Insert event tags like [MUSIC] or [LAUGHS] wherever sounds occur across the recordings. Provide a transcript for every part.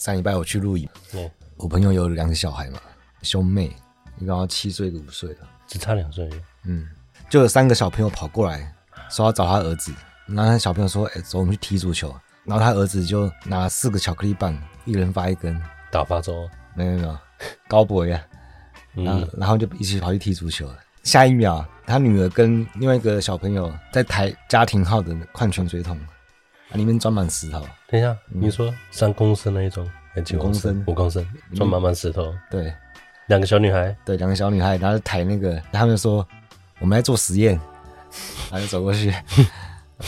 上礼拜我去露营，嗯，我朋友有两个小孩嘛，兄妹，一个七岁，一个五岁的，只差两岁。嗯，就有三个小朋友跑过来，说要找他儿子。然后他小朋友说：“哎，走，我们去踢足球。”然后他儿子就拿四个巧克力棒，一人发一根，打发走？没有没有，高博呀。然后、嗯、然后就一起跑去踢足球了。下一秒，他女儿跟另外一个小朋友在抬家庭号的矿泉水桶，里面装满石头。等一下，嗯、你说三公升那一种，还几公升？五公升，装满满石头。嗯、对，两个小女孩，对，两个小女孩，然后抬那个，他们就说我们来做实验，[LAUGHS] 然后就走过去，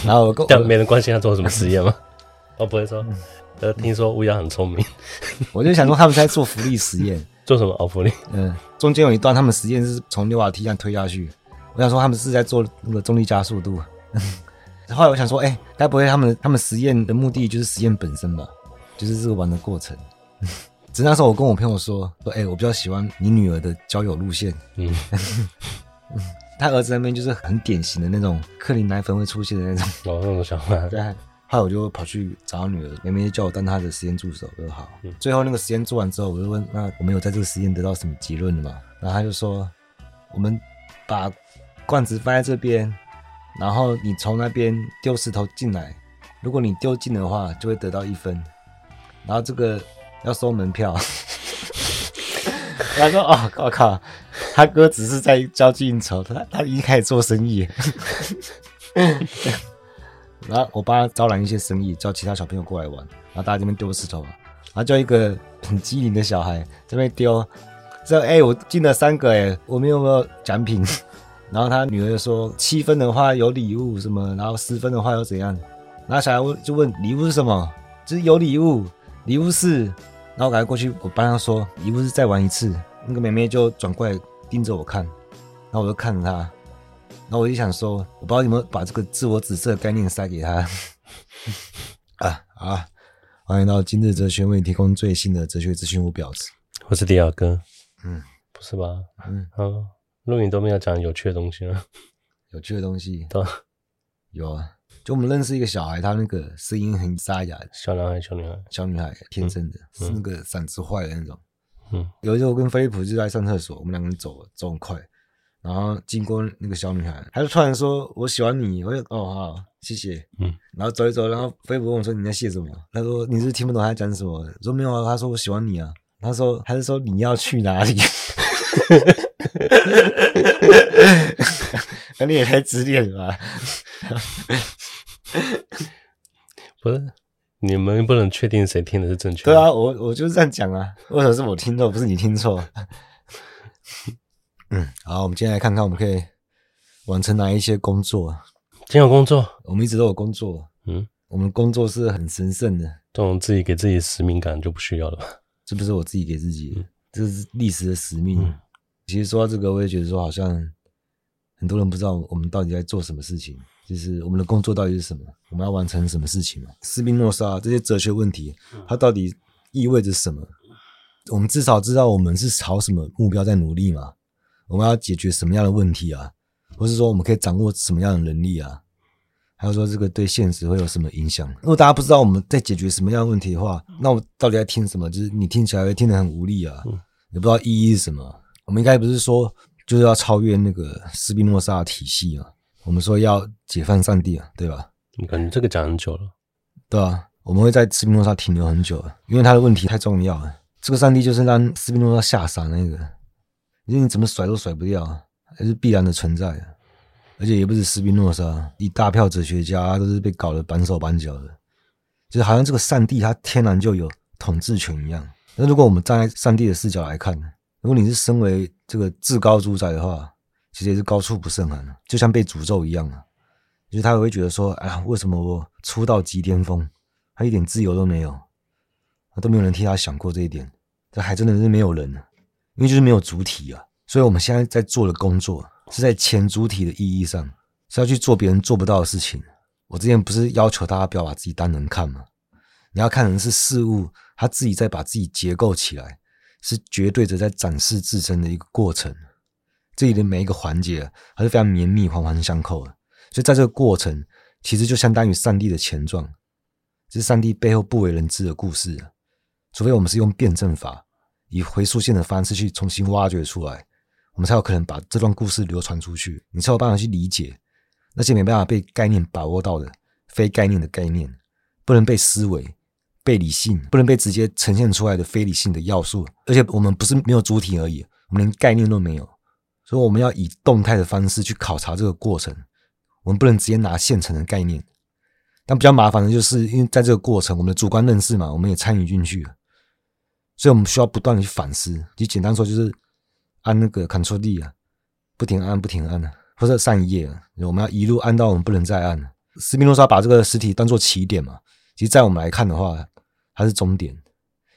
然后我跟，但没人关心他做什么实验吗？我 [LAUGHS] 不会说，呃，听说乌鸦很聪明，[LAUGHS] 我就想说他们在做浮力实验。做什么奥浮力？嗯，中间有一段他们实验是从六滑梯上推下去，我想说他们是在做那个重力加速度。后来我想说，哎、欸，该不会他们他们实验的目的就是实验本身吧？就是这个玩的过程。[LAUGHS] 只是那时候我跟我朋友说，说，哎、欸，我比较喜欢你女儿的交友路线。嗯，[LAUGHS] 他儿子那边就是很典型的那种克林奶粉会出现的那种。哦，那种想法。[LAUGHS] 对。后来我就跑去找女儿，妹妹叫我当她的实验助手，我说好。嗯、最后那个实验做完之后，我就问：那我们有在这个实验得到什么结论了吗？然后他就说：我们把罐子放在这边，然后你从那边丢石头进来，如果你丢进的话，就会得到一分。然后这个要收门票。[LAUGHS] 他说：哦，我靠，他哥只是在交际应酬，他他已经开始做生意。[LAUGHS] 然后我帮他招揽一些生意，叫其他小朋友过来玩。然后大家这边丢石头，然后叫一个很机灵的小孩这边丢，说：“哎、欸，我进了三个，哎，我们有没有奖品？” [LAUGHS] 然后他女儿就说：“七分的话有礼物什么，然后十分的话又怎样？”然后小孩问就问礼物是什么？就是有礼物，礼物是……然后我赶快过去，我帮他说：“礼物是再玩一次。”那个妹妹就转过来盯着我看，然后我就看着她。然后我就想说，我不知道有没有把这个自我紫色的概念塞给她 [LAUGHS] 啊啊！欢迎到今日哲学为你提供最新的哲学资讯。我婊子，我是迪亚哥。嗯，不是吧？嗯，好，录影都没有讲有趣的东西吗。有趣的东西，都有啊。就我们认识一个小孩，他那个声音很沙哑，小男孩、小女孩、小女孩，天生的，嗯、是那个嗓子坏的那种。嗯，有一次我跟菲利普就在上厕所，我们两个人走走很快。然后经过那个小女孩，她就突然说：“我喜欢你。”我就哦好，谢谢。嗯，然后走一走，然后菲利普问我说：“你在谢什么？”他说：“你是，是听不懂他在讲什么。”我说：“没有啊。”他说：“我喜欢你啊。”他说：“还是说你要去哪里？” [LAUGHS] 那你也太自恋了吧？[LAUGHS] 不是，你们不能确定谁听的是正确的。对啊，我我就是这样讲啊。为什么是我听错，不是你听错？[LAUGHS] 嗯，好，我们今天来看看我们可以完成哪一些工作。今天有工作，我们一直都有工作。嗯，我们工作是很神圣的，这种自己给自己使命感就不需要了吧？这不是我自己给自己，嗯、这是历史的使命。嗯、其实说到这个，我也觉得说好像很多人不知道我们到底在做什么事情，就是我们的工作到底是什么，我们要完成什么事情嘛？斯宾诺莎这些哲学问题，它到底意味着什么？我们至少知道我们是朝什么目标在努力嘛？我们要解决什么样的问题啊？或是说我们可以掌握什么样的能力啊？还有说这个对现实会有什么影响？如果大家不知道我们在解决什么样的问题的话，那我到底在听什么？就是你听起来会听得很无力啊，也不知道意义是什么。我们应该不是说就是要超越那个斯宾诺莎的体系啊？我们说要解放上帝啊，对吧？你感觉这个讲很久了，对啊，我们会在斯宾诺莎停留很久了，因为他的问题太重要了。这个上帝就是让斯宾诺莎吓傻那个。因为你怎么甩都甩不掉，还是必然的存在，而且也不是斯宾诺莎，一大票哲学家都是被搞得绑手绑脚的，就是好像这个上帝他天然就有统治权一样。那如果我们站在上帝的视角来看，如果你是身为这个至高主宰的话，其实也是高处不胜寒，就像被诅咒一样啊。就是他也会觉得说，哎呀，为什么我出道即巅峰，他一点自由都没有，都没有人替他想过这一点，这还真的是没有人。因为就是没有主体啊，所以我们现在在做的工作是在前主体的意义上，是要去做别人做不到的事情。我之前不是要求大家不要把自己当人看吗？你要看成是事物，他自己在把自己结构起来，是绝对的在展示自身的一个过程。这里的每一个环节，还是非常绵密、环环相扣的。所以在这个过程，其实就相当于上帝的前传，这是上帝背后不为人知的故事。除非我们是用辩证法，以回溯线的方式去重新挖掘出来，我们才有可能把这段故事流传出去，你才有办法去理解那些没办法被概念把握到的非概念的概念，不能被思维、被理性、不能被直接呈现出来的非理性的要素。而且我们不是没有主体而已，我们连概念都没有，所以我们要以动态的方式去考察这个过程。我们不能直接拿现成的概念。但比较麻烦的就是，因为在这个过程，我们的主观认识嘛，我们也参与进去了，所以我们需要不断的去反思。就简单说，就是按那个 Ctrl D 啊，不停按，不停按啊，或者上一页啊，我们要一路按到我们不能再按。斯宾诺莎把这个实体当做起点嘛，其实，在我们来看的话，它是终点，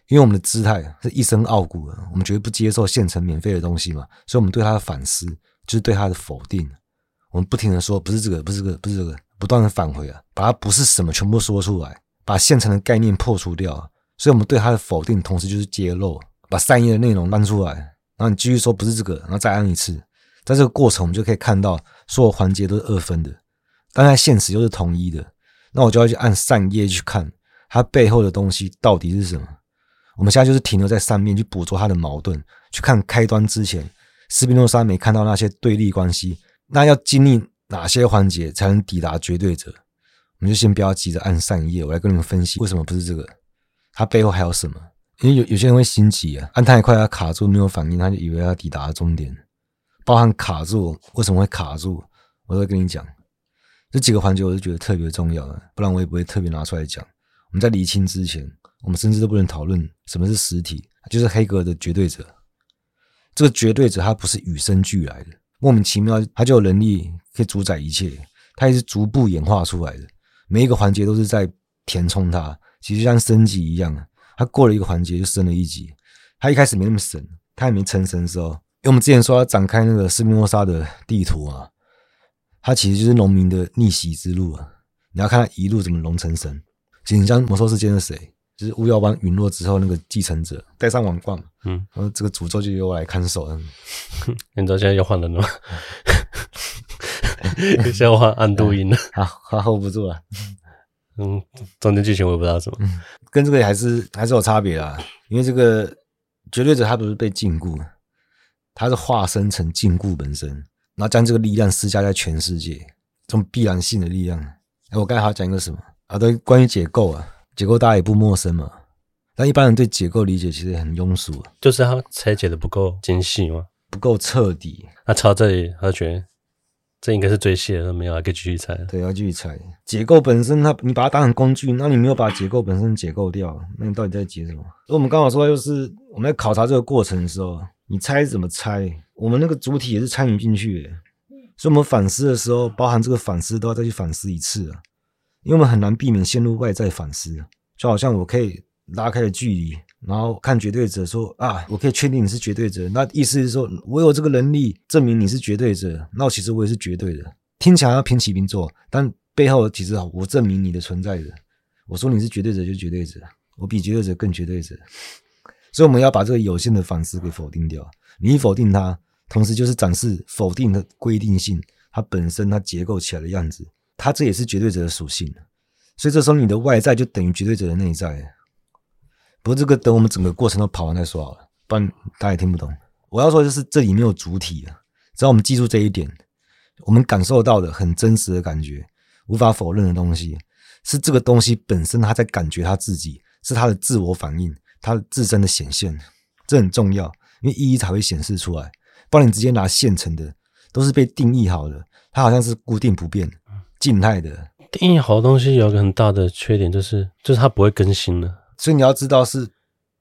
因为我们的姿态是一身傲骨的，我们绝对不接受现成免费的东西嘛，所以我们对他的反思就是对他的否定。我们不停的说，不是这个，不是这个，不是这个。不断的返回啊，把它不是什么全部说出来，把现成的概念破除掉。所以，我们对他的否定，同时就是揭露，把善意的内容搬出来，然后你继续说不是这个，然后再按一次。在这个过程，我们就可以看到所有环节都是二分的，但在现实又是统一的。那我就要去按善业去看它背后的东西到底是什么。我们现在就是停留在上面去捕捉它的矛盾，去看开端之前，斯宾诺莎没看到那些对立关系，那要经历。哪些环节才能抵达绝对者？我们就先不要急着按上一页，我来跟你们分析为什么不是这个，它背后还有什么？因为有有些人会心急啊，按太快他卡住没有反应，他就以为他抵达终点。包含卡住为什么会卡住，我都会跟你讲。这几个环节我是觉得特别重要的，不然我也不会特别拿出来讲。我们在厘清之前，我们甚至都不能讨论什么是实体，就是黑格的绝对者。这个绝对者他不是与生俱来的。莫名其妙，他就有能力可以主宰一切。他也是逐步演化出来的，每一个环节都是在填充它，其实就像升级一样。他过了一个环节就升了一级。他一开始没那么神，他还没成神的时候，因为我们之前说要展开那个斯宾诺莎的地图啊，他其实就是农民的逆袭之路啊。你要看他一路怎么龙成神。其实你像魔兽世界是谁？就是巫妖王陨落之后那个继承者戴上王冠，嗯，然后这个诅咒就由我来看守了。[LAUGHS] 你知道现在又换人了吗？[LAUGHS] 现在要换暗度阴了，[LAUGHS] 好，他 hold 不住了。嗯，中间剧情我也不知道什么，嗯、跟这个还是还是有差别啦。因为这个绝对者他不是被禁锢，他是化身成禁锢本身，然后将这个力量施加在全世界，这种必然性的力量。哎，我刚才还要讲一个什么啊？对，关于解构啊。解构大家也不陌生嘛，但一般人对解构理解其实也很庸俗，就是他拆解的不够精细嘛，不够彻底。那抄这里，他觉得这应该是最细的，那没有还可以继续拆。对，要继续拆。解构本身，它你把它当成工具，那你没有把解构本身解构掉，那你到底在解什么？所以我们刚好说，就是我们在考察这个过程的时候，你拆怎么拆？我们那个主体也是参与进去的，所以我们反思的时候，包含这个反思都要再去反思一次啊。因为我们很难避免陷入外在反思，就好像我可以拉开了距离，然后看绝对者说啊，我可以确定你是绝对者，那意思是说我有这个能力证明你是绝对者，那其实我也是绝对的。听起来要平起平坐，但背后其实我证明你的存在的。我说你是绝对者就绝对者，我比绝对者更绝对者。所以我们要把这个有限的反思给否定掉。你否定它，同时就是展示否定的规定性，它本身它结构起来的样子。它这也是绝对者的属性，所以这时候你的外在就等于绝对者的内在。不过这个等我们整个过程都跑完再说好了，不然大家也听不懂。我要说就是这里没有主体啊，只要我们记住这一点，我们感受到的很真实的感觉，无法否认的东西，是这个东西本身它在感觉它自己，是它的自我反应，它自身的显现，这很重要，因为意义才会显示出来。不然你直接拿现成的，都是被定义好的，它好像是固定不变。静态的定义好的东西有一个很大的缺点，就是就是它不会更新了。所以你要知道是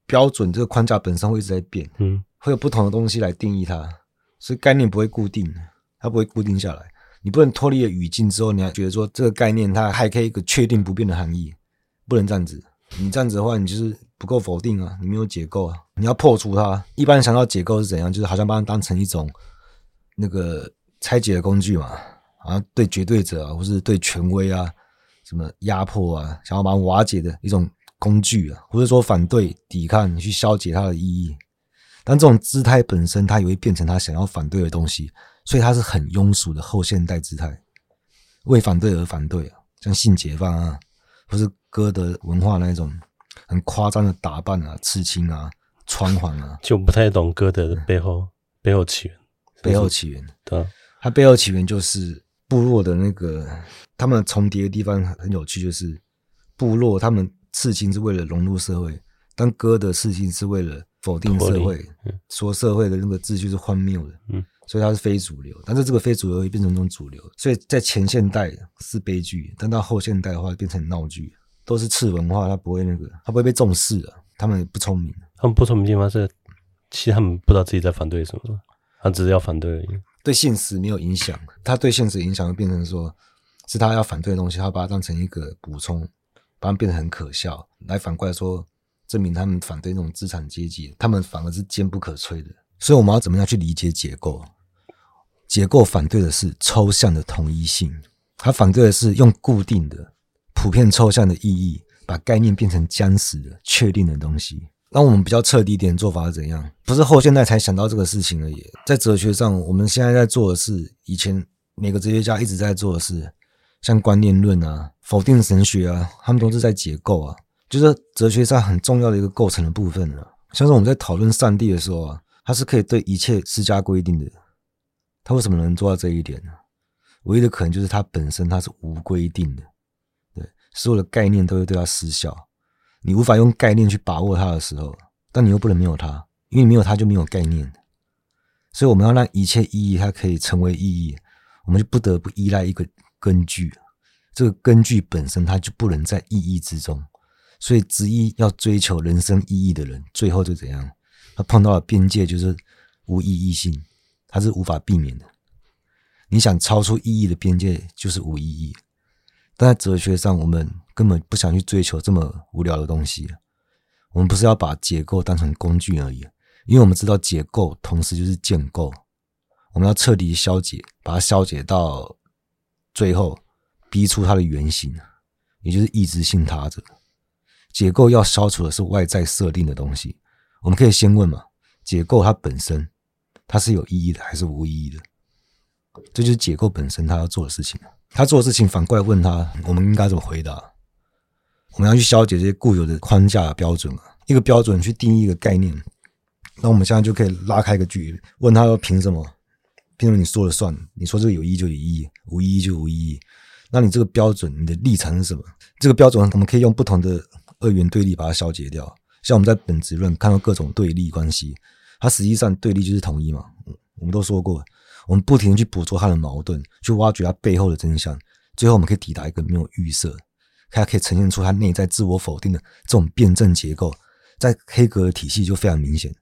标准，这个框架本身会一直在变，嗯，会有不同的东西来定义它，所以概念不会固定，它不会固定下来。你不能脱离了语境之后，你还觉得说这个概念它还可以一个确定不变的含义，不能这样子。你这样子的话，你就是不够否定啊，你没有解构啊，你要破除它。一般人想到解构是怎样，就是好像把它当成一种那个拆解的工具嘛。啊，对绝对者啊，或是对权威啊，什么压迫啊，想要把它瓦解的一种工具啊，或者说反对、抵抗，你去消解它的意义。但这种姿态本身，它也会变成他想要反对的东西，所以它是很庸俗的后现代姿态，为反对而反对啊，像性解放啊，或是歌德文化那种很夸张的打扮啊、刺青啊、穿环啊，就不太懂歌德的背后、嗯、背后起源。背后起源，对，它背后起源就是部落的那个，他们重叠的地方很有趣，就是部落他们刺青是为了融入社会，但歌的刺青是为了否定社会，嗯、说社会的那个秩序是荒谬的，嗯，所以它是非主流，但是这个非主流也变成一种主流，所以在前现代是悲剧，但到后现代的话变成闹剧，都是次文化，它不会那个，它不会被重视的，他们不聪明，他们不聪明的地方是，其实他们不知道自己在反对什么。他只是要反对而已，对现实没有影响。他对现实影响会变成说，是他要反对的东西，他把它当成一个补充，把它变得很可笑，来反过来说，证明他们反对那种资产阶级，他们反而是坚不可摧的。所以我们要怎么样去理解结构？结构反对的是抽象的统一性，他反对的是用固定的、普遍抽象的意义，把概念变成僵死的、确定的东西。那我们比较彻底一点做法是怎样？不是后现代才想到这个事情而已。在哲学上，我们现在在做的是以前每个哲学家一直在做的事，像观念论啊、否定神学啊，他们都是在解构啊，就是哲学上很重要的一个构成的部分了。像是我们在讨论上帝的时候啊，他是可以对一切施加规定的，他为什么能做到这一点呢？唯一的可能就是他本身他是无规定的，对，所有的概念都会对他失效。你无法用概念去把握它的时候，但你又不能没有它，因为没有它就没有概念。所以我们要让一切意义它可以成为意义，我们就不得不依赖一个根据。这个根据本身它就不能在意义之中，所以执意要追求人生意义的人，最后就怎样？他碰到了边界，就是无意义性，它是无法避免的。你想超出意义的边界，就是无意义。但在哲学上，我们根本不想去追求这么无聊的东西。我们不是要把解构当成工具而已，因为我们知道解构同时就是建构。我们要彻底消解，把它消解到最后，逼出它的原型，也就是意志性他者。解构要消除的是外在设定的东西。我们可以先问嘛：解构它本身，它是有意义的还是无意义的？这就是解构本身它要做的事情。他做事情反过来问他，我们应该怎么回答？我们要去消解这些固有的框架标准啊，一个标准去定义一个概念。那我们现在就可以拉开一个距离，问他说：凭什么？凭什么你说了算？你说这个有意义就有意义，无意义就无意义。那你这个标准，你的立场是什么？这个标准我们可以用不同的二元对立把它消解掉。像我们在本质论看到各种对立关系，它实际上对立就是统一嘛。我们都说过。我们不停地去捕捉它的矛盾，去挖掘它背后的真相，最后我们可以抵达一个没有预设，它可以呈现出它内在自我否定的这种辩证结构，在黑格尔体系就非常明显。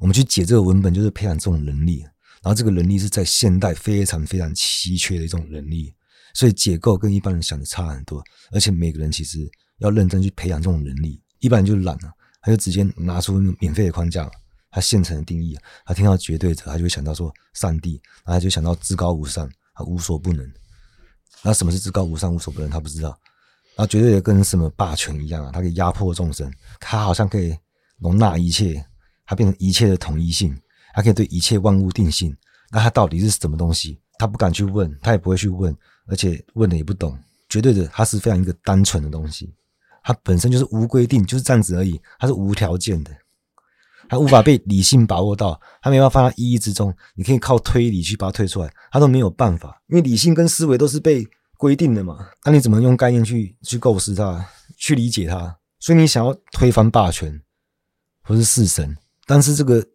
我们去解这个文本，就是培养这种能力，然后这个能力是在现代非常非常稀缺的一种能力，所以解构跟一般人想的差很多，而且每个人其实要认真去培养这种能力，一般人就懒了，他就直接拿出免费的框架。他现成的定义，他听到绝对者，他就会想到说上帝，然后他就想到至高无上，他无所不能。那什么是至高无上、无所不能？他不知道。那绝对者跟什么霸权一样啊？他可以压迫众生，他好像可以容纳一切，他变成一切的统一性，他可以对一切万物定性。那他到底是什么东西？他不敢去问，他也不会去问，而且问的也不懂。绝对的他是非常一个单纯的东西，他本身就是无规定，就是这样子而已，他是无条件的。他无法被理性把握到，他没办法放在意义之中。你可以靠推理去把它推出来，他都没有办法，因为理性跟思维都是被规定的嘛。那你怎么用概念去去构思它，去理解它？所以你想要推翻霸权，或是弑神，但是这个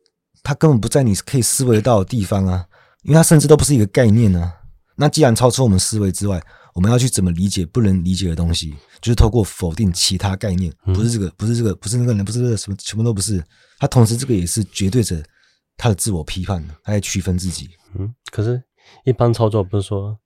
它根本不在你可以思维到的地方啊，因为它甚至都不是一个概念啊。那既然超出我们思维之外，我们要去怎么理解不能理解的东西？就是透过否定其他概念，不是这个，不是这个，不是那个人，不是这个什么，全部都不是。他同时这个也是绝对着他的自我批判，他在区分自己。嗯，可是，一般操作不是说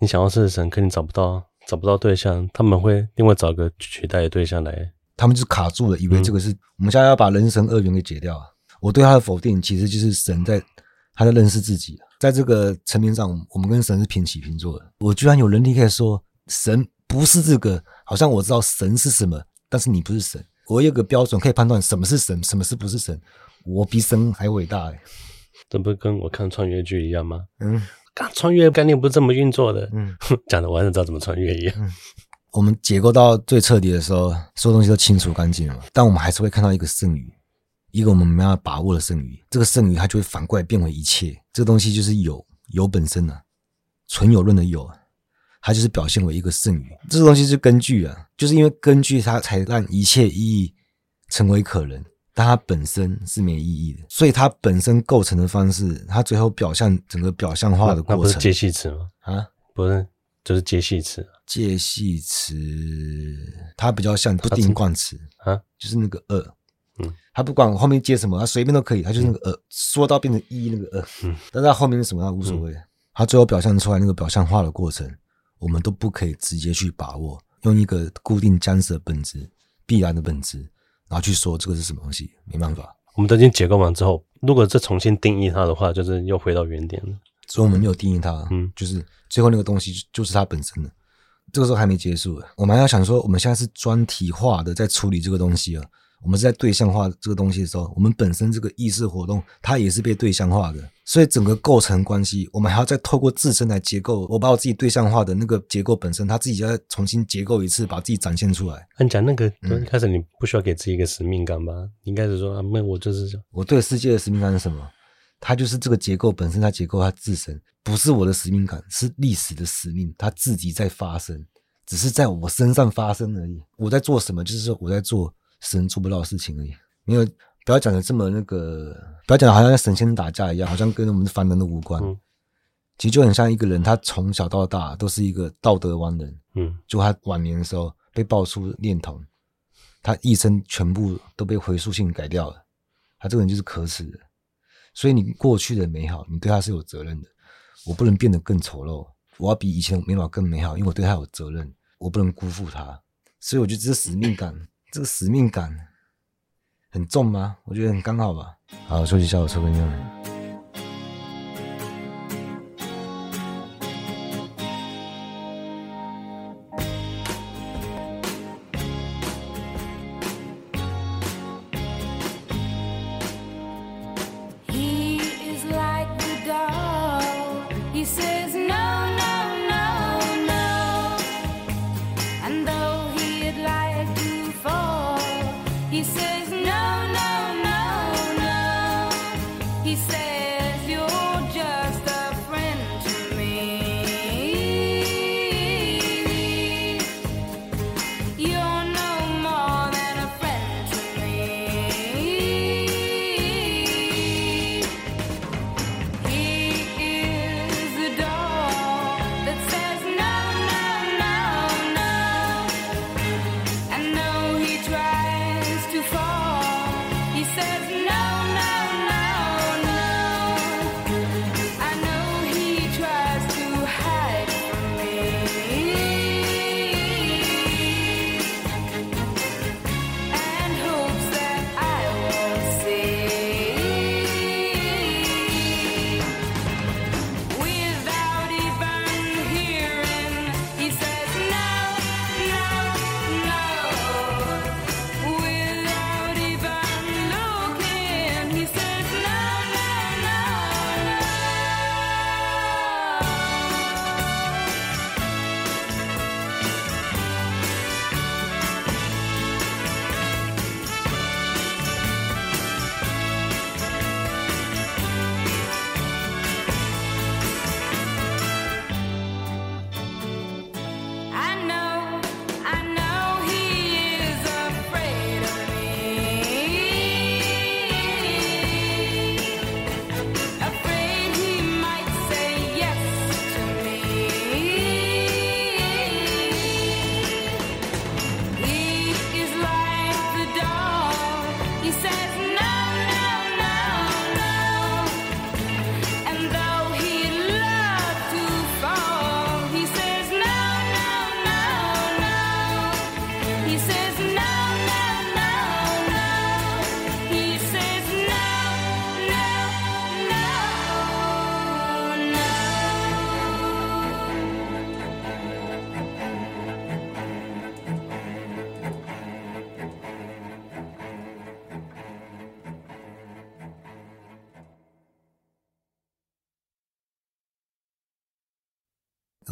你想要是神，可你找不到找不到对象，他们会另外找个取代的对象来，他们就是卡住了，以为这个是、嗯、我们现在要把人神二元给解掉。我对他的否定，其实就是神在他在认识自己。在这个层面上，我们跟神是平起平坐的。我居然有能力可以说神不是这个，好像我知道神是什么，但是你不是神。我有个标准可以判断什么是神，什么是不是神。我比神还伟大哎！这不是跟我看穿越剧一样吗？嗯，看穿越概念不是这么运作的。嗯，[LAUGHS] 讲的我还是知道怎么穿越一样。嗯，我们解构到最彻底的时候，所有东西都清除干净了，但我们还是会看到一个剩余，一个我们没有把握的剩余。这个剩余它就会反过来变为一切。这个东西就是有，有本身的、啊、纯有论的有，它就是表现为一个剩余。这个东西是根据啊，就是因为根据它才让一切意义成为可能。但它本身是没意义的，所以它本身构成的方式，它最后表象整个表象化的过程，那不是介系词吗？啊，不是，就是介系词。介系词它比较像不定冠词啊，就是那个二，嗯，它不管后面接什么，他随便都可以，他就是那个二，说到变成一那个呃，嗯，但是他后面是什么，他无所谓。他最后表现出来那个表象化的过程，我们都不可以直接去把握，用一个固定僵死的本质，必然的本质。然后去说这个是什么东西，没办法。我们都已经解构完之后，如果再重新定义它的话，就是又回到原点了。所以我们没有定义它，嗯，就是最后那个东西就是它本身的。这个时候还没结束，我们还要想说，我们现在是专题化的在处理这个东西啊。我们是在对象化这个东西的时候，我们本身这个意识活动，它也是被对象化的，所以整个构成关系，我们还要再透过自身来结构。我把我自己对象化的那个结构本身，它自己要再重新结构一次，把自己展现出来。你讲那个，一开始你不需要给自己一个使命感吧？你应该是说，那我就是我对世界的使命感是什么？它就是这个结构本身，它结构它自身，不是我的使命感，是历史的使命，它自己在发生，只是在我身上发生而已。我在做什么？就是说我在做。神做不到的事情而已，没有，不要讲的这么那个，不要讲的好像神仙打架一样，好像跟我们凡人的无关。嗯，其实就很像一个人，他从小到大都是一个道德完人。嗯，就他晚年的时候被爆出恋童，他一生全部都被回溯性改掉了，他这个人就是可耻的。所以你过去的美好，你对他是有责任的。我不能变得更丑陋，我要比以前美好更美好，因为我对他有责任，我不能辜负他。所以我觉得这是使命感。这个使命感很重吗？我觉得很刚好吧。好，休息一下，我抽根烟。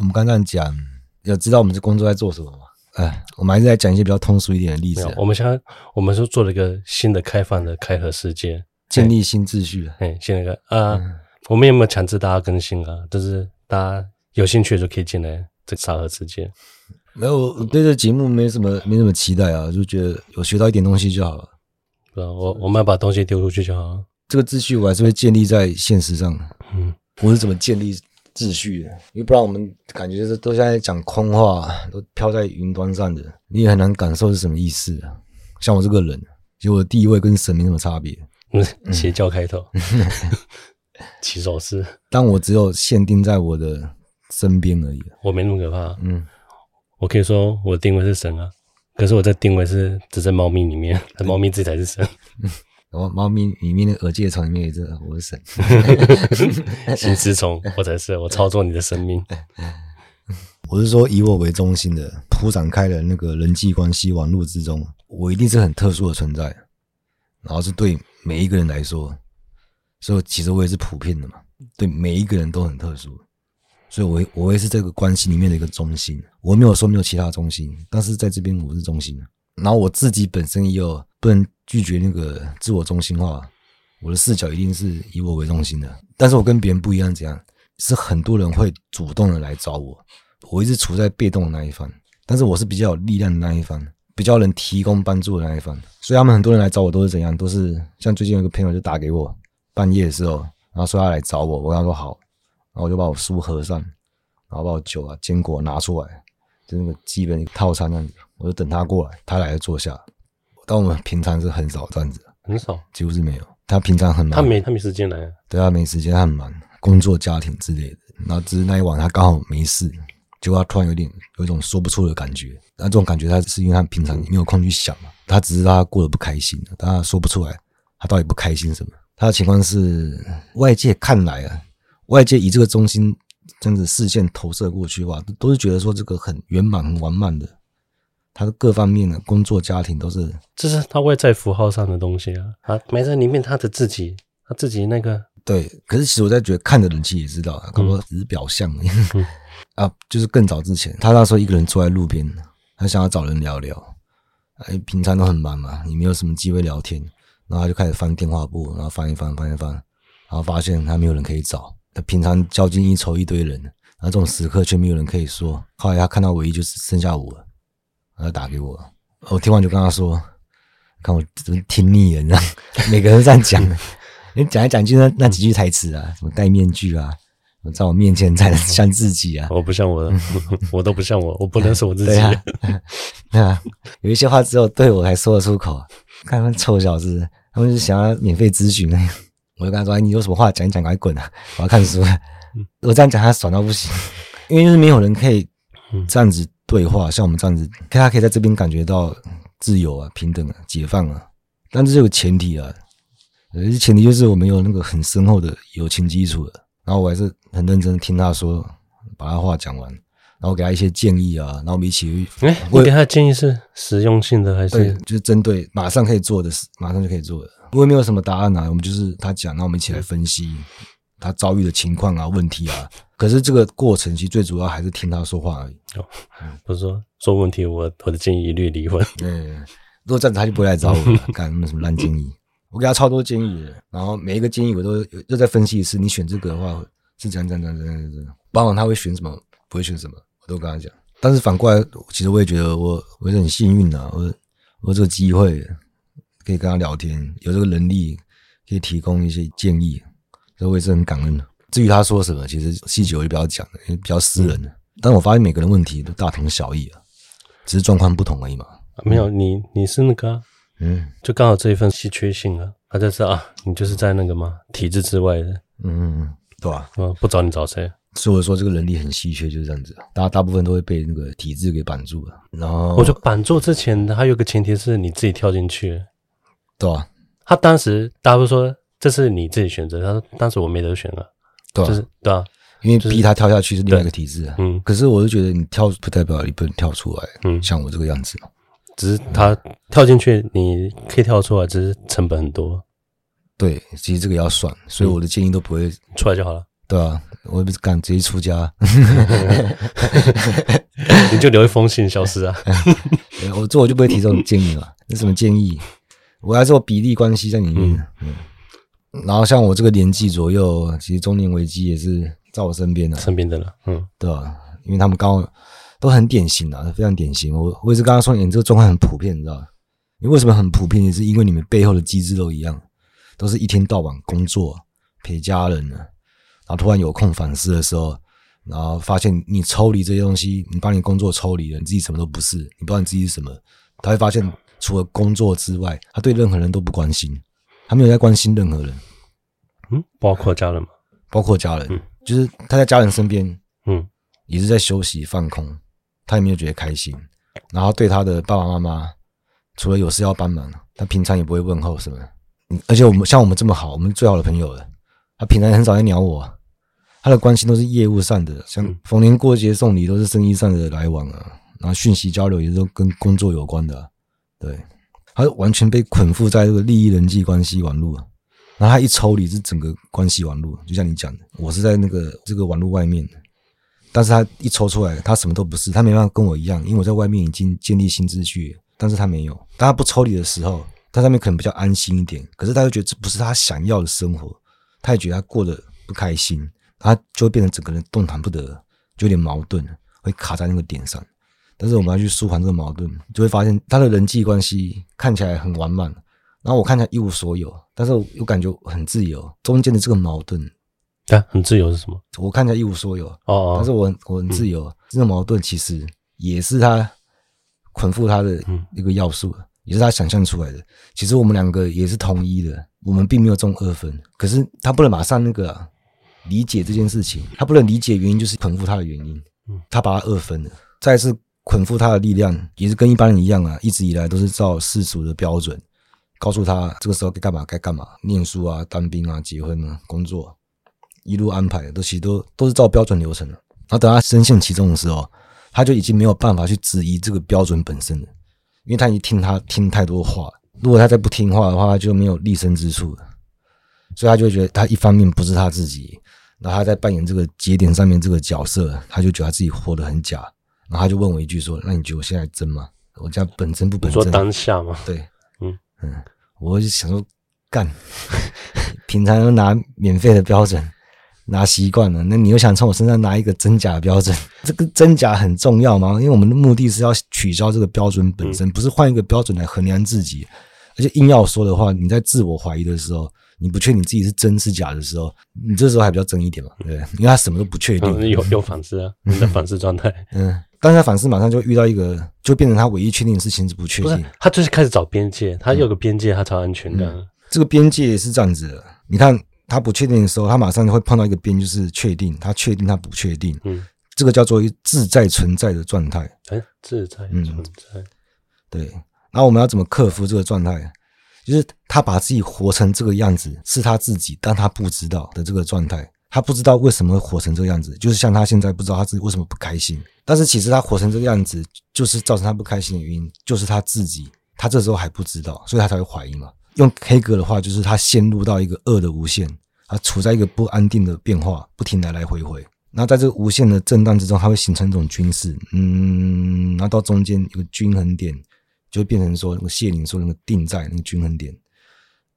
们刚刚讲，要知道我们这工作在做什么嘛？哎，我们还是来讲一些比较通俗一点的例子。我们现在我们是做了一个新的开放的开合世界，建立新秩序。哎，新的一个啊，嗯、我们有没有强制大家更新啊？就是大家有兴趣就可以进来这个沙盒世界。没有，我对这节目没什么没什么期待啊，就觉得有学到一点东西就好了。对啊，我我们要把东西丢出去就好了。这个秩序我还是会建立在现实上。嗯，我是怎么建立？秩序的，因为不然我们感觉就是都现在讲空话，都飘在云端上的，你也很难感受是什么意思啊。像我这个人，其实我的地位跟神没什么差别。邪教开头，[LAUGHS] 起手是。但我只有限定在我的身边而已。我没那么可怕。嗯，我可以说我的定位是神啊，可是我的定位是只在猫咪里面，[LAUGHS] 猫咪自己才是神。[LAUGHS] 嗯然后猫咪里面的耳机的虫里面也是我的神，[LAUGHS] 心丝虫，或者是我操作你的生命。我是说以我为中心的铺展开的那个人际关系网络之中，我一定是很特殊的存在，然后是对每一个人来说，所以其实我也是普遍的嘛，对每一个人都很特殊，所以我我也是这个关系里面的一个中心。我没有说没有其他中心，但是在这边我是中心。然后我自己本身也有不能。拒绝那个自我中心化，我的视角一定是以我为中心的。但是我跟别人不一样，怎样？是很多人会主动的来找我，我一直处在被动的那一方。但是我是比较有力量的那一方，比较能提供帮助的那一方。所以他们很多人来找我都是怎样？都是像最近有个朋友就打给我，半夜的时候，然后说他来找我，我跟他说好，然后我就把我书合上，然后把我酒啊、坚果拿出来，就那个基本套餐那样子，我就等他过来，他来了坐下。但我们平常是很少这样子，很少，几乎是没有。他平常很忙，他没他没时间来，对，他没时间，他很忙，工作、家庭之类的。然后只是那一晚他刚好没事，结果他突然有点有一种说不出的感觉。那这种感觉他是因为他平常没有空去想嘛，他只是他过得不开心，但他说不出来他到底不开心什么。他的情况是外界看来啊，外界以这个中心这样子视线投射过去的话，都是觉得说这个很圆满、很完满的。他的各方面的工作、家庭都是，这是他外在符号上的东西啊，啊埋在里面，他的自己，他自己那个对。可是其实我在觉得看的人其实也知道，啊，可能只是表象而已。嗯、[LAUGHS] 啊。就是更早之前，他那时候一个人坐在路边，他想要找人聊聊。哎，平常都很忙嘛，也没有什么机会聊天，然后他就开始翻电话簿，然后翻一翻，翻一翻，然后发现他没有人可以找。他平常交际应酬一堆人，然后这种时刻却没有人可以说。后来他看到唯一就是剩下我了。他打给我，我听完就跟他说：“看我怎么听腻了，你知道？[LAUGHS] 每个人都这样讲，你讲来讲去那那几句台词啊，什么戴面具啊，在我面前才能 [LAUGHS] 像自己啊，我不像我，[LAUGHS] 我都不像我，我不能是我自己。对啊，有一些话只有对我才说得出口。看他们臭小子，他们是想要免费咨询，我就跟他说：‘你有什么话讲一讲，赶快滚啊！我要看书。’我这样讲他爽到不行，因为就是没有人可以这样子。”对话像我们这样子，看他可以在这边感觉到自由啊、平等啊、解放啊，但是这个前提啊，呃，前提就是我们有那个很深厚的友情基础的。然后我还是很认真的听他说，把他话讲完，然后给他一些建议啊，然后我们一起。哎，我给他的建议是实用性的还是？就是针对马上可以做的事，马上就可以做的。因为没有什么答案啊，我们就是他讲，然后我们一起来分析他遭遇的情况啊、问题啊。可是这个过程其实最主要还是听他说话而已。哦，不是说说问题，我我的建议一律离婚。[LAUGHS] 嗯，如果这样子他就不会来找我了，[LAUGHS] 干什么什么烂建议？我给他超多建议的，然后每一个建议我都又再分析一次。你选这个的话是这样这样这样这样这样，包括他会选什么，不会选什么，我都跟他讲。但是反过来，其实我也觉得我我是很幸运的，我我这个机会可以跟他聊天，有这个能力可以提供一些建议，所以我也是很感恩的。至于他说什么，其实细节我就不要讲了，因为比较私人的。但我发现每个人问题都大同小异啊，只是状况不同而已嘛。没有你，你是那个、啊，嗯，就刚好这一份稀缺性啊，他就是啊，你就是在那个吗体制之外的，嗯嗯，对吧？嗯，不找你找谁？所以我说这个能力很稀缺，就是这样子。大大部分都会被那个体制给绑住了。然后我就绑住之前，还有个前提是你自己跳进去，对吧？他当时大家都说这是你自己选择，他说当时我没得选了。对、啊，就是对啊，因为逼他跳下去是另外一个体制啊。嗯，可是我就觉得你跳不代表你不能跳出来。嗯，像我这个样子嘛，只是他跳进去，你可以跳出来，只是成本很多。对，其实这个要算，所以我的建议都不会、嗯、出来就好了。对啊，我不是敢直接出家，[LAUGHS] 你就留一封信消失啊！[LAUGHS] 我做我就不会提这种建议了。有什么建议？我还是有比例关系在里面。嗯，然后像我这个年纪左右，其实中年危机也是在我身边的，身边的了。嗯，对吧？因为他们刚好都很典型啊，非常典型。我我也是刚刚说，你这个状况很普遍，你知道吗？你为什么很普遍？也是因为你们背后的机制都一样，都是一天到晚工作陪家人呢，然后突然有空反思的时候，然后发现你抽离这些东西，你把你工作抽离了，你自己什么都不是，你不知道你自己是什么，他会发现除了工作之外，他对任何人都不关心，他没有在关心任何人，嗯，包括家人吗？包括家人，嗯，就是他在家人身边，嗯，也是在休息放空，他也没有觉得开心，然后对他的爸爸妈妈。除了有事要帮忙，他平常也不会问候什么。而且我们像我们这么好，我们最好的朋友了，他平常也很少来鸟我。他的关心都是业务上的，像逢年过节送礼都是生意上的来往啊，然后讯息交流也都跟工作有关的啊。对，他完全被捆缚在这个利益人际关系网络，然后他一抽离是整个关系网络，就像你讲的，我是在那个这个网络外面，但是他一抽出来，他什么都不是，他没办法跟我一样，因为我在外面已经建立新秩序。但是他没有，当他不抽离的时候，他上面可能比较安心一点。可是他又觉得这不是他想要的生活，他也觉得他过得不开心，他就会变成整个人动弹不得，就有点矛盾，会卡在那个点上。但是我们要去舒缓这个矛盾，就会发现他的人际关系看起来很完满，然后我看起来一无所有，但是我又感觉很自由。中间的这个矛盾，啊，很自由是什么？我看起来一无所有，哦，哦，但是我我很自由，嗯、这个矛盾其实也是他。捆缚他的一个要素，也是他想象出来的。其实我们两个也是同一的，我们并没有中二分。可是他不能马上那个、啊、理解这件事情，他不能理解原因就是捆缚他的原因。他把他二分了。再次捆缚他的力量，也是跟一般人一样啊，一直以来都是照世俗的标准，告诉他这个时候该干嘛该干嘛，念书啊、当兵啊、结婚啊、工作，一路安排的都其实都都是照标准流程的。然后等他深陷其中的时候。他就已经没有办法去质疑这个标准本身了，因为他已经听他听太多话。如果他再不听话的话，他就没有立身之处了。所以他就会觉得他一方面不是他自己，然后他在扮演这个节点上面这个角色，他就觉得他自己活得很假。然后他就问我一句说：“那你觉得我现在真吗？我这样本真不本真？”说当下吗？对，嗯嗯，我就想说干，[LAUGHS] 平常都拿免费的标准。拿习惯了，那你又想从我身上拿一个真假的标准？[LAUGHS] 这个真假很重要吗？因为我们的目的是要取消这个标准本身，不是换一个标准来衡量自己。而且硬要说的话，你在自我怀疑的时候，你不确定你自己是真是假的时候，你这时候还比较真一点嘛？对，因为他什么都不确定，有有反思啊，[LAUGHS] 你的反思状态。嗯，但是他反思马上就遇到一个，就变成他唯一确定的事情是不确定。他就是开始找边界，他有个边界，他才安全的。嗯，这个边界是这样子的，你看。他不确定的时候，他马上就会碰到一个边，就是确定。他确定，他不确定。嗯，这个叫做一自在存在的状态。哎，自在存在。嗯，对。然后我们要怎么克服这个状态？就是他把自己活成这个样子，是他自己，但他不知道的这个状态。他不知道为什么会活成这个样子，就是像他现在不知道他自己为什么不开心。但是其实他活成这个样子，就是造成他不开心的原因，就是他自己。他这时候还不知道，所以他才会怀疑嘛。用黑格的话，就是他陷入到一个恶的无限，他处在一个不安定的变化，不停来来回回。那在这个无限的震荡之中，它会形成一种均势，嗯，然后到中间一个均衡点，就会变成说那个谢林说那个定在那个均衡点。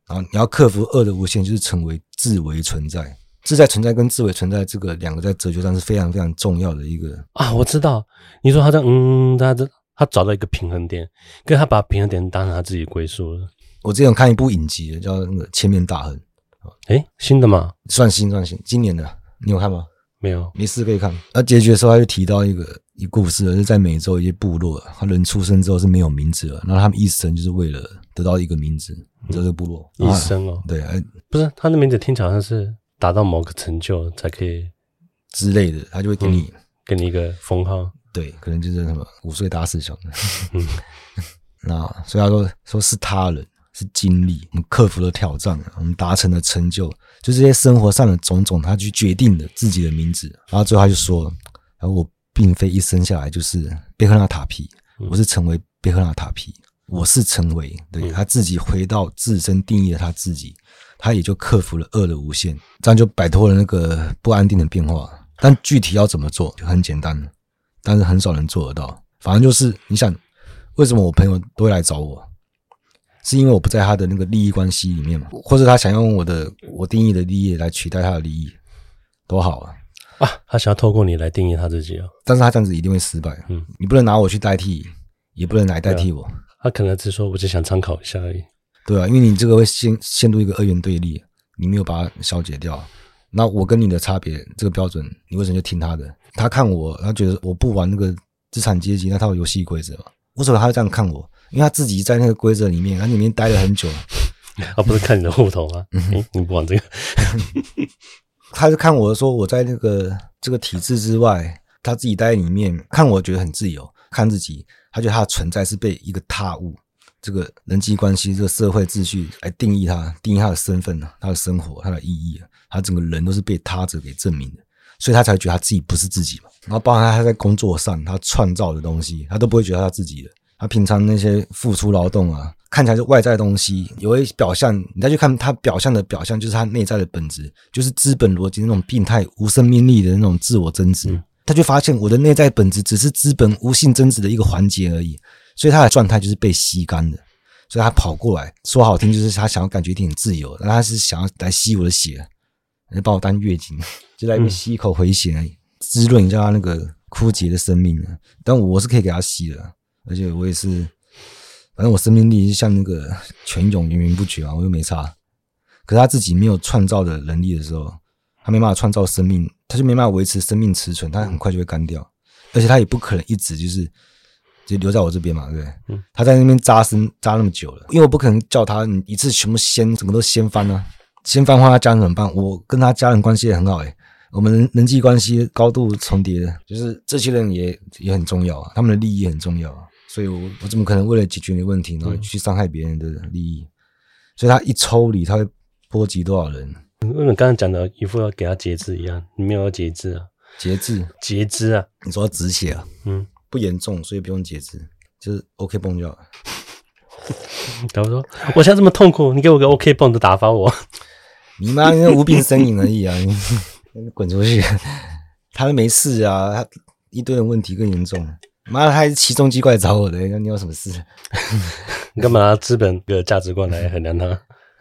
然后你要克服恶的无限，就是成为自为存在。自在存在跟自为存在这个两个在哲学上是非常非常重要的一个啊。我知道你说他在嗯，他这他找到一个平衡点，跟他把平衡点当成他自己归宿了。我之前有看一部影集，叫那个《千面大亨》，诶，新的吗？算新算新，今年的，你有看吗？没有，没事可以看。那结局的时候，他就提到一个一故事，就是在美洲一些部落，他人出生之后是没有名字的，然后他们一生就是为了得到一个名字，你知道这个部落一生哦，对，不是他的名字听起来好像是达到某个成就才可以之类的，他就会给你给你一个封号，对，可能就是什么五岁大师兄，[LAUGHS] 那所以他说说是他人。是经历，我们克服了挑战，我们达成了成就，就这些生活上的种种，他去决定了自己的名字。然后最后他就说：“然后我并非一生下来就是贝克纳塔皮，我是成为贝克纳塔皮。我是成为，对他自己回到自身定义了他自己，他也就克服了恶的无限，这样就摆脱了那个不安定的变化。但具体要怎么做就很简单，但是很少人做得到。反正就是你想，为什么我朋友都会来找我？是因为我不在他的那个利益关系里面嘛，或者他想用我的我定义的利益来取代他的利益，多好啊！啊，他想要透过你来定义他自己啊，但是他这样子一定会失败。嗯，你不能拿我去代替，也不能来代替我。啊、他可能只是说，我只想参考一下而已。对啊，因为你这个会陷陷入一个二元对立，你没有把它消解掉。那我跟你的差别，这个标准，你为什么就听他的？他看我，他觉得我不玩那个资产阶级那套游戏规则嘛？为什么他会这样看我？因为他自己在那个规则里面，他里面待了很久。他不是看你的户头吗？[LAUGHS] 嗯，你不玩这个，[LAUGHS] 他是看我说我在那个这个体制之外，他自己待在里面，看我觉得很自由，看自己，他觉得他的存在是被一个他物，这个人际关系、这个社会秩序来定义他，定义他的身份、他的生活、他的意义，他整个人都是被他者给证明的，所以他才觉得他自己不是自己嘛。然后包含他在工作上，他创造的东西，他都不会觉得他自己的。他平常那些付出劳动啊，看起来是外在的东西，有一些表象，你再去看他表象的表象，就是他内在的本质，就是资本逻辑那种病态无生命力的那种自我增值。他就发现我的内在本质只是资本无性增值的一个环节而已，所以他的状态就是被吸干的。所以他跑过来说好听，就是他想要感觉一点自由，但他是想要来吸我的血，把我当月经，就在吸一口回血而已，滋润一下他那个枯竭的生命。但我是可以给他吸的。而且我也是，反正我生命力就像那个泉涌源源不绝啊，我又没差。可是他自己没有创造的能力的时候，他没办法创造生命，他就没办法维持生命持存，他很快就会干掉。而且他也不可能一直就是就留在我这边嘛，对不对？嗯。他在那边扎生扎那么久了，因为我不可能叫他你一次全部掀，整个都掀翻啊。掀翻的话，他家人怎么办？我跟他家人关系也很好诶、欸我们人人际关系高度重叠的，就是这些人也也很重要啊，他们的利益也很重要啊。所以我，我我怎么可能为了解决你的问题，然后去伤害别人的利益？所以他一抽离，他会波及多少人？因为你刚刚讲的一副要给他截肢一样，你没有截肢啊？截肢，截肢啊？你说要止血啊？嗯，不严重，所以不用截肢，就是 OK 绷就好了。他说：“我现在这么痛苦，你给我个 OK 绷的打发我。”你妈，那无病呻吟而已啊！你 [LAUGHS] 滚出去！他都没事啊，他一堆的问题更严重。妈的，他还是起重机过来找我的，你有什么事？[LAUGHS] 你干嘛拿资本的价值观来衡量他？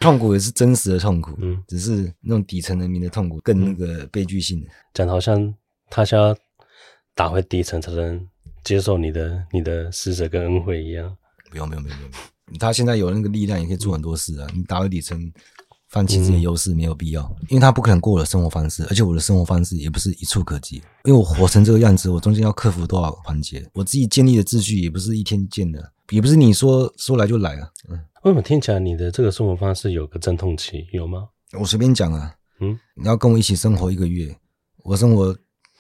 痛苦也是真实的痛苦，嗯，只是那种底层人民的痛苦更那个悲剧性的。讲的好像他想要打回底层才能接受你的你的施舍跟恩惠一样。不用不用不用不用，他现在有那个力量，也可以做很多事啊。你打回底层。放弃自己的优势没有必要，因为他不可能过我的生活方式，而且我的生活方式也不是一触可及。因为我活成这个样子，我中间要克服多少环节？我自己建立的秩序也不是一天建的，也不是你说说来就来啊。嗯，为什么听起来你的这个生活方式有个阵痛期？有吗？我随便讲啊。嗯，你要跟我一起生活一个月，我生活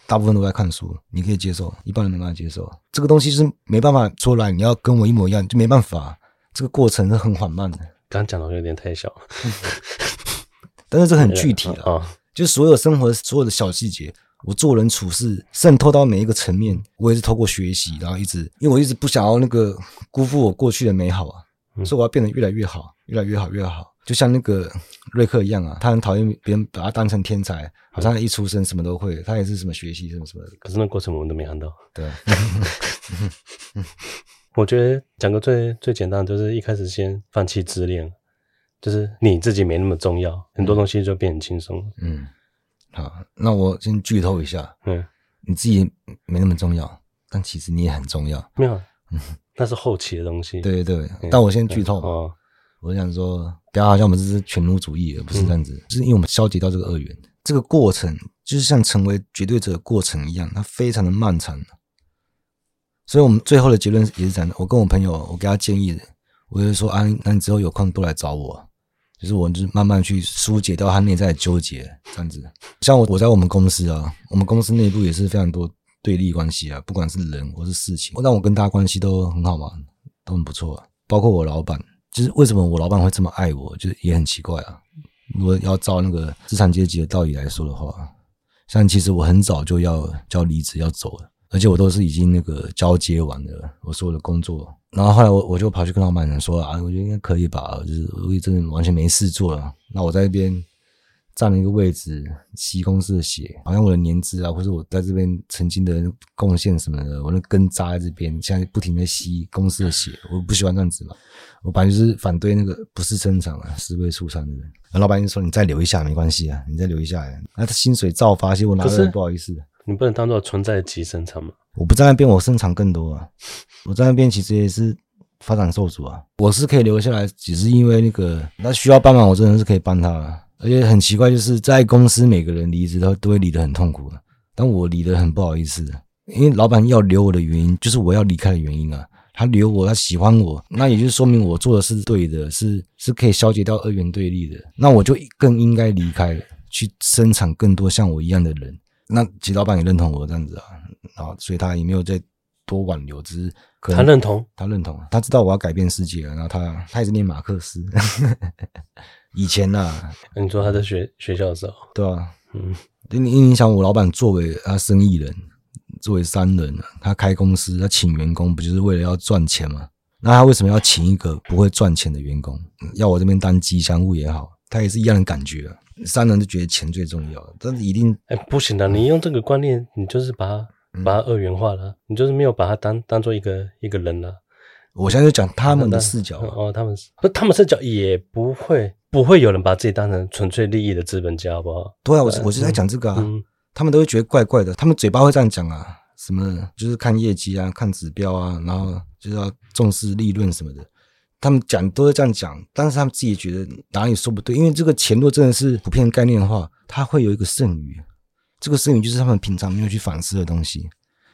大部分都在看书，你可以接受，一般人没办法接受。这个东西是没办法出来，你要跟我一模一样就没办法，这个过程是很缓慢的。刚讲的有点太小，[LAUGHS] 但是这很具体的，啊，[LAUGHS] 就所有生活所有的小细节，我做人处事渗透到每一个层面，我也是透过学习，然后一直，因为我一直不想要那个辜负我过去的美好啊，所以我要变得越来越好，越来越好，越好。就像那个瑞克一样啊，他很讨厌别人把他当成天才，好像一出生什么都会，他也是什么学习什么什么的。可是那过程我们都没看到。对。[LAUGHS] 我觉得讲个最最简单的，就是一开始先放弃自恋，就是你自己没那么重要，很多东西就变很轻松。嗯，好，那我先剧透一下，嗯，你自己没那么重要，但其实你也很重要。没有，嗯，那是后期的东西。对对对，嗯，但我先剧透。哦，我想说，不要好像我们这是犬奴主义，而不是这样子，嗯，就是因为我们消解到这个二元，这个过程就是像成为绝对者的过程一样，它非常的漫长。所以，我们最后的结论也是这样的。我跟我朋友，我给他建议的，我就说啊，那你之后有空多来找我，就是我就是慢慢去疏解掉他内在的纠结，这样子。像我，我在我们公司啊，我们公司内部也是非常多对立关系啊，不管是人或是事情，但我跟大家关系都很好嘛，都很不错啊。包括我老板，就是为什么我老板会这么爱我，就是也很奇怪啊。如果要照那个资产阶级的道理来说的话，像其实我很早就要交离职要走了。而且我都是已经那个交接完了，我所有的工作然后后来我我就跑去跟老板娘说啊，我觉得应该可以吧，就是我也真的完全没事做了，那我在那边。占了一个位置，吸公司的血，好像我的年资啊，或者我在这边曾经的贡献什么的，我的根扎在这边，现在不停的吸公司的血，我不喜欢这样子嘛。我本来就是反对那个不是生产啊，是为出厂的人。老板就说：“你再留一下没关系啊，你再留一下。”那他薪水照发，其实我拿的不好意思。你不能当做存在即生产嘛？我不在那边，我生产更多啊。我在那边其实也是发展受阻啊。我是可以留下来，只是因为那个那需要帮忙，我真的是可以帮他。而且很奇怪，就是在公司每个人离职都都会离得很痛苦的，但我离得很不好意思，因为老板要留我的原因就是我要离开的原因啊。他留我，他喜欢我，那也就说明我做的是对的，是是可以消解掉二元对立的。那我就更应该离开了，去生产更多像我一样的人。那其实老板也认同我这样子啊，啊，所以他也没有再多挽留，只是可能他认同，他认同，他知道我要改变世界了，然后他他也是念马克思。[LAUGHS] 以前呐、啊，你说他在学学校的时候，对啊，嗯，因为你想，我老板作为他生意人，作为商人，他开公司，他请员工不就是为了要赚钱吗？那他为什么要请一个不会赚钱的员工？要我这边当吉祥物也好，他也是一样的感觉。商人就觉得钱最重要，但是一定哎、欸、不行的，你用这个观念，你就是把把它二元化了，你就是没有把它当当做一个一个人了。我现在就讲他们的视角哦，他们不，他们视角也不会。不会有人把自己当成纯粹利益的资本家，好不好？对啊，我我就在讲这个啊，嗯、他们都会觉得怪怪的，他们嘴巴会这样讲啊，什么就是看业绩啊，看指标啊，然后就是要重视利润什么的，他们讲都是这样讲，但是他们自己觉得哪里说不对，因为这个钱若真的是普遍概念的话，它会有一个剩余，这个剩余就是他们平常没有去反思的东西，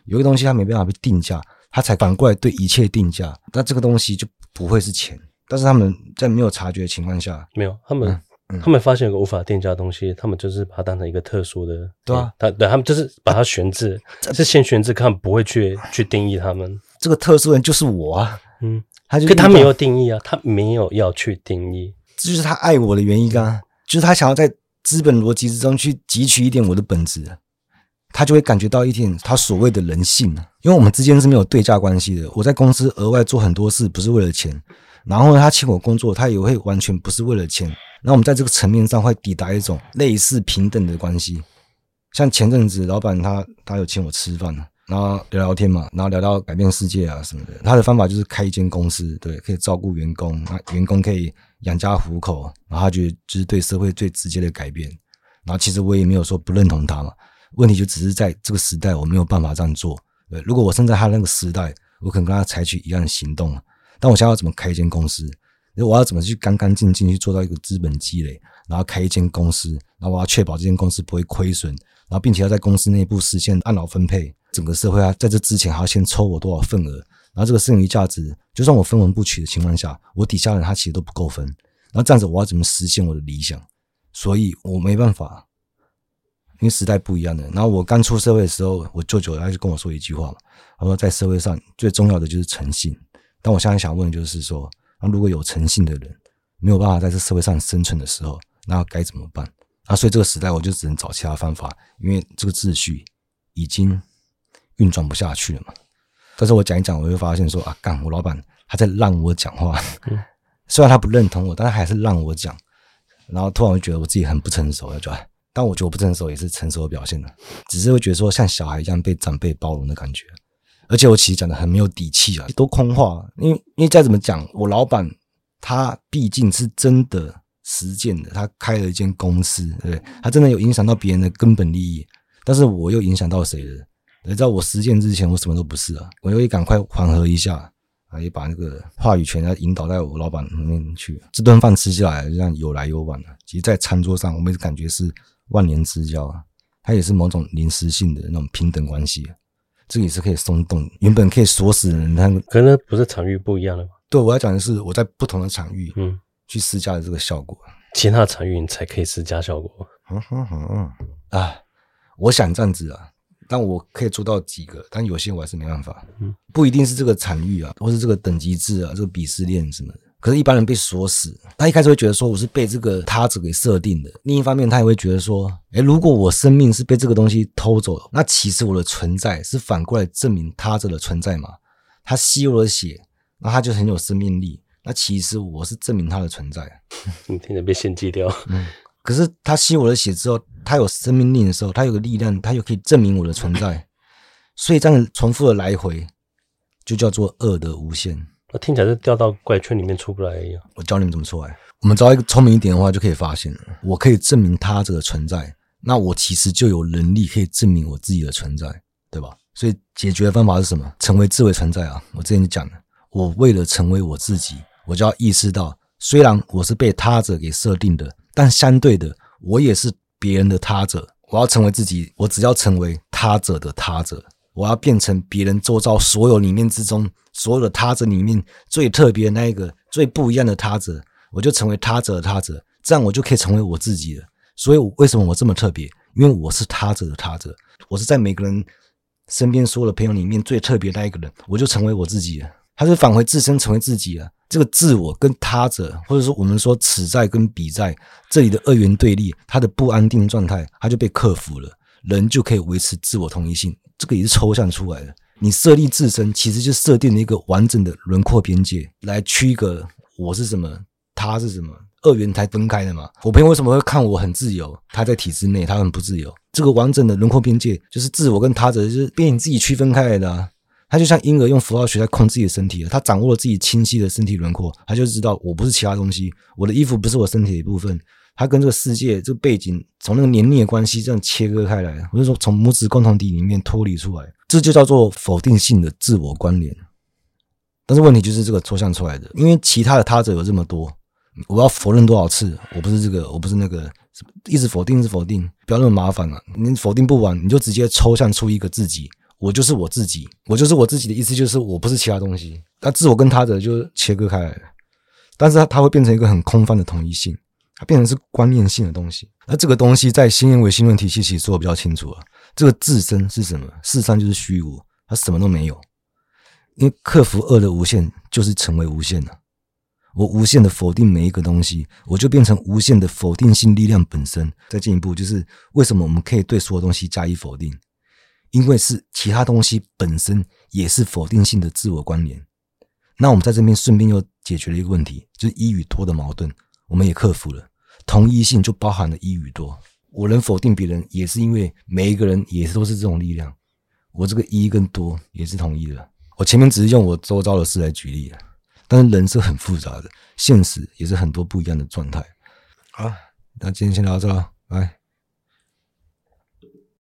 有一个东西他没办法被定价，他才反过来对一切定价，那这个东西就不会是钱。但是他们在没有察觉的情况下，没有他们，嗯嗯、他们发现有个无法定价的东西，他们就是把它当成一个特殊的，对啊，他对他们就是把它悬置，是先悬置，看不会去去定义他们。这个特殊人就是我啊，嗯，他就可他没有定义啊，他没有要去定义，这就是他爱我的原因啊，就是他想要在资本逻辑之中去汲取一点我的本质，他就会感觉到一点他所谓的人性，因为我们之间是没有对价关系的，我在公司额外做很多事，不是为了钱。然后呢，他请我工作，他也会完全不是为了钱。那我们在这个层面上会抵达一种类似平等的关系。像前阵子，老板他他有请我吃饭，然后聊聊天嘛，然后聊到改变世界啊什么的。他的方法就是开一间公司，对，可以照顾员工，那员工可以养家糊口，然后他觉得就是对社会最直接的改变。然后其实我也没有说不认同他嘛，问题就只是在这个时代我没有办法这样做。对，如果我生在他那个时代，我可能跟他采取一样的行动。但我现在要怎么开一间公司？我要怎么去干干净净去做到一个资本积累，然后开一间公司，然后我要确保这间公司不会亏损，然后并且要在公司内部实现按劳分配，整个社会啊在这之前还要先抽我多少份额，然后这个剩余价值，就算我分文不取的情况下，我底下人他其实都不够分，然后这样子我要怎么实现我的理想？所以我没办法，因为时代不一样的。然后我刚出社会的时候，我舅舅他就跟我说一句话嘛，他说在社会上最重要的就是诚信。但我现在想问的就是说，那如果有诚信的人没有办法在这社会上生存的时候，那该怎么办？啊，所以这个时代我就只能找其他方法，因为这个秩序已经运转不下去了嘛。但是我讲一讲，我会发现说啊，干，我老板他在让我讲话，[LAUGHS] 虽然他不认同我，但是还是让我讲。然后突然会觉得我自己很不成熟，就，但我觉得我不成熟也是成熟的表现了，只是会觉得说像小孩一样被长辈包容的感觉。而且我其实讲的很没有底气啊，都空话。因为因为再怎么讲，我老板他毕竟是真的实践的，他开了一间公司，对不对？他真的有影响到别人的根本利益。但是我又影响到谁了？你知道我实践之前，我什么都不是啊。我又赶快缓和一下，啊，也把那个话语权要引导在我老板那边去。这顿饭吃下来，就这样有来有往了。其实，在餐桌上，我们感觉是万年之交啊。它也是某种临时性的那种平等关系。这个也是可以松动，原本可以锁死的人，他可能不是场域不一样的吗？对，我要讲的是我在不同的场域，嗯，去施加的这个效果，其他的场域你才可以施加效果。嗯哼哼，啊，我想这样子啊，但我可以做到几个，但有些我还是没办法，嗯，不一定是这个产域啊，或是这个等级制啊，这个鄙视链什么的。可是，一般人被锁死，他一开始会觉得说我是被这个他者给设定的。另一方面，他也会觉得说，诶，如果我生命是被这个东西偷走了，那其实我的存在是反过来证明他者的存在嘛？他吸我的血，那他就很有生命力。那其实我是证明他的存在。[LAUGHS] 你听着被献祭掉。嗯，可是他吸我的血之后，他有生命力的时候，他有个力量，他又可以证明我的存在。所以这样重复的来回，就叫做恶的无限。那听起来是掉到怪圈里面出不来一样。我教你们怎么出来。我们找一个聪明一点的话，就可以发现了。我可以证明他者的存在，那我其实就有能力可以证明我自己的存在，对吧？所以解决的方法是什么？成为智慧存在啊！我之前就讲了，我为了成为我自己。我就要意识到，虽然我是被他者给设定的，但相对的，我也是别人的他者。我要成为自己，我只要成为他者的他者，我要变成别人周遭所有里面之中所有的他者里面最特别的那一个、最不一样的他者，我就成为他者的他者，这样我就可以成为我自己了。所以，为什么我这么特别？因为我是他者的他者，我是在每个人身边所有的朋友里面最特别的那一个人，我就成为我自己了。他是返回自身，成为自己了。这个自我跟他者，或者说我们说此在跟彼在这里的二元对立，它的不安定状态，它就被克服了，人就可以维持自我同一性。这个也是抽象出来的。你设立自身，其实就设定了一个完整的轮廓边界，来区隔我是什么，他是什么，二元才分开的嘛。我朋友为什么会看我很自由？他在体制内，他很不自由。这个完整的轮廓边界，就是自我跟他者，就是被你自己区分开来的啊。他就像婴儿用符号学在控自己的身体，他掌握了自己清晰的身体轮廓，他就知道我不是其他东西，我的衣服不是我身体的一部分，他跟这个世界这个背景从那个黏腻的关系这样切割开来，我就说从母子共同体里面脱离出来，这就叫做否定性的自我关联。但是问题就是这个抽象出来的，因为其他的他者有这么多，我要否认多少次？我不是这个，我不是那个，一直否定，一直否定，不要那么麻烦了。你否定不完，你就直接抽象出一个自己。我就是我自己，我就是我自己的意思就是我不是其他东西，那自我跟他的就切割开来了，但是它它会变成一个很空泛的统一性，它变成是观念性的东西。那这个东西在新验唯心论体系其实说的比较清楚了，这个自身是什么？事实上就是虚无，它什么都没有。因为克服恶的无限，就是成为无限了。我无限的否定每一个东西，我就变成无限的否定性力量本身。再进一步，就是为什么我们可以对所有东西加以否定？因为是其他东西本身也是否定性的自我关联，那我们在这边顺便又解决了一个问题，就是一与多的矛盾，我们也克服了。同一性就包含了一与多，我能否定别人，也是因为每一个人也都是这种力量。我这个一跟多也是同一的。我前面只是用我周遭的事来举例了，但是人是很复杂的，现实也是很多不一样的状态。好，那今天先聊到这了，拜。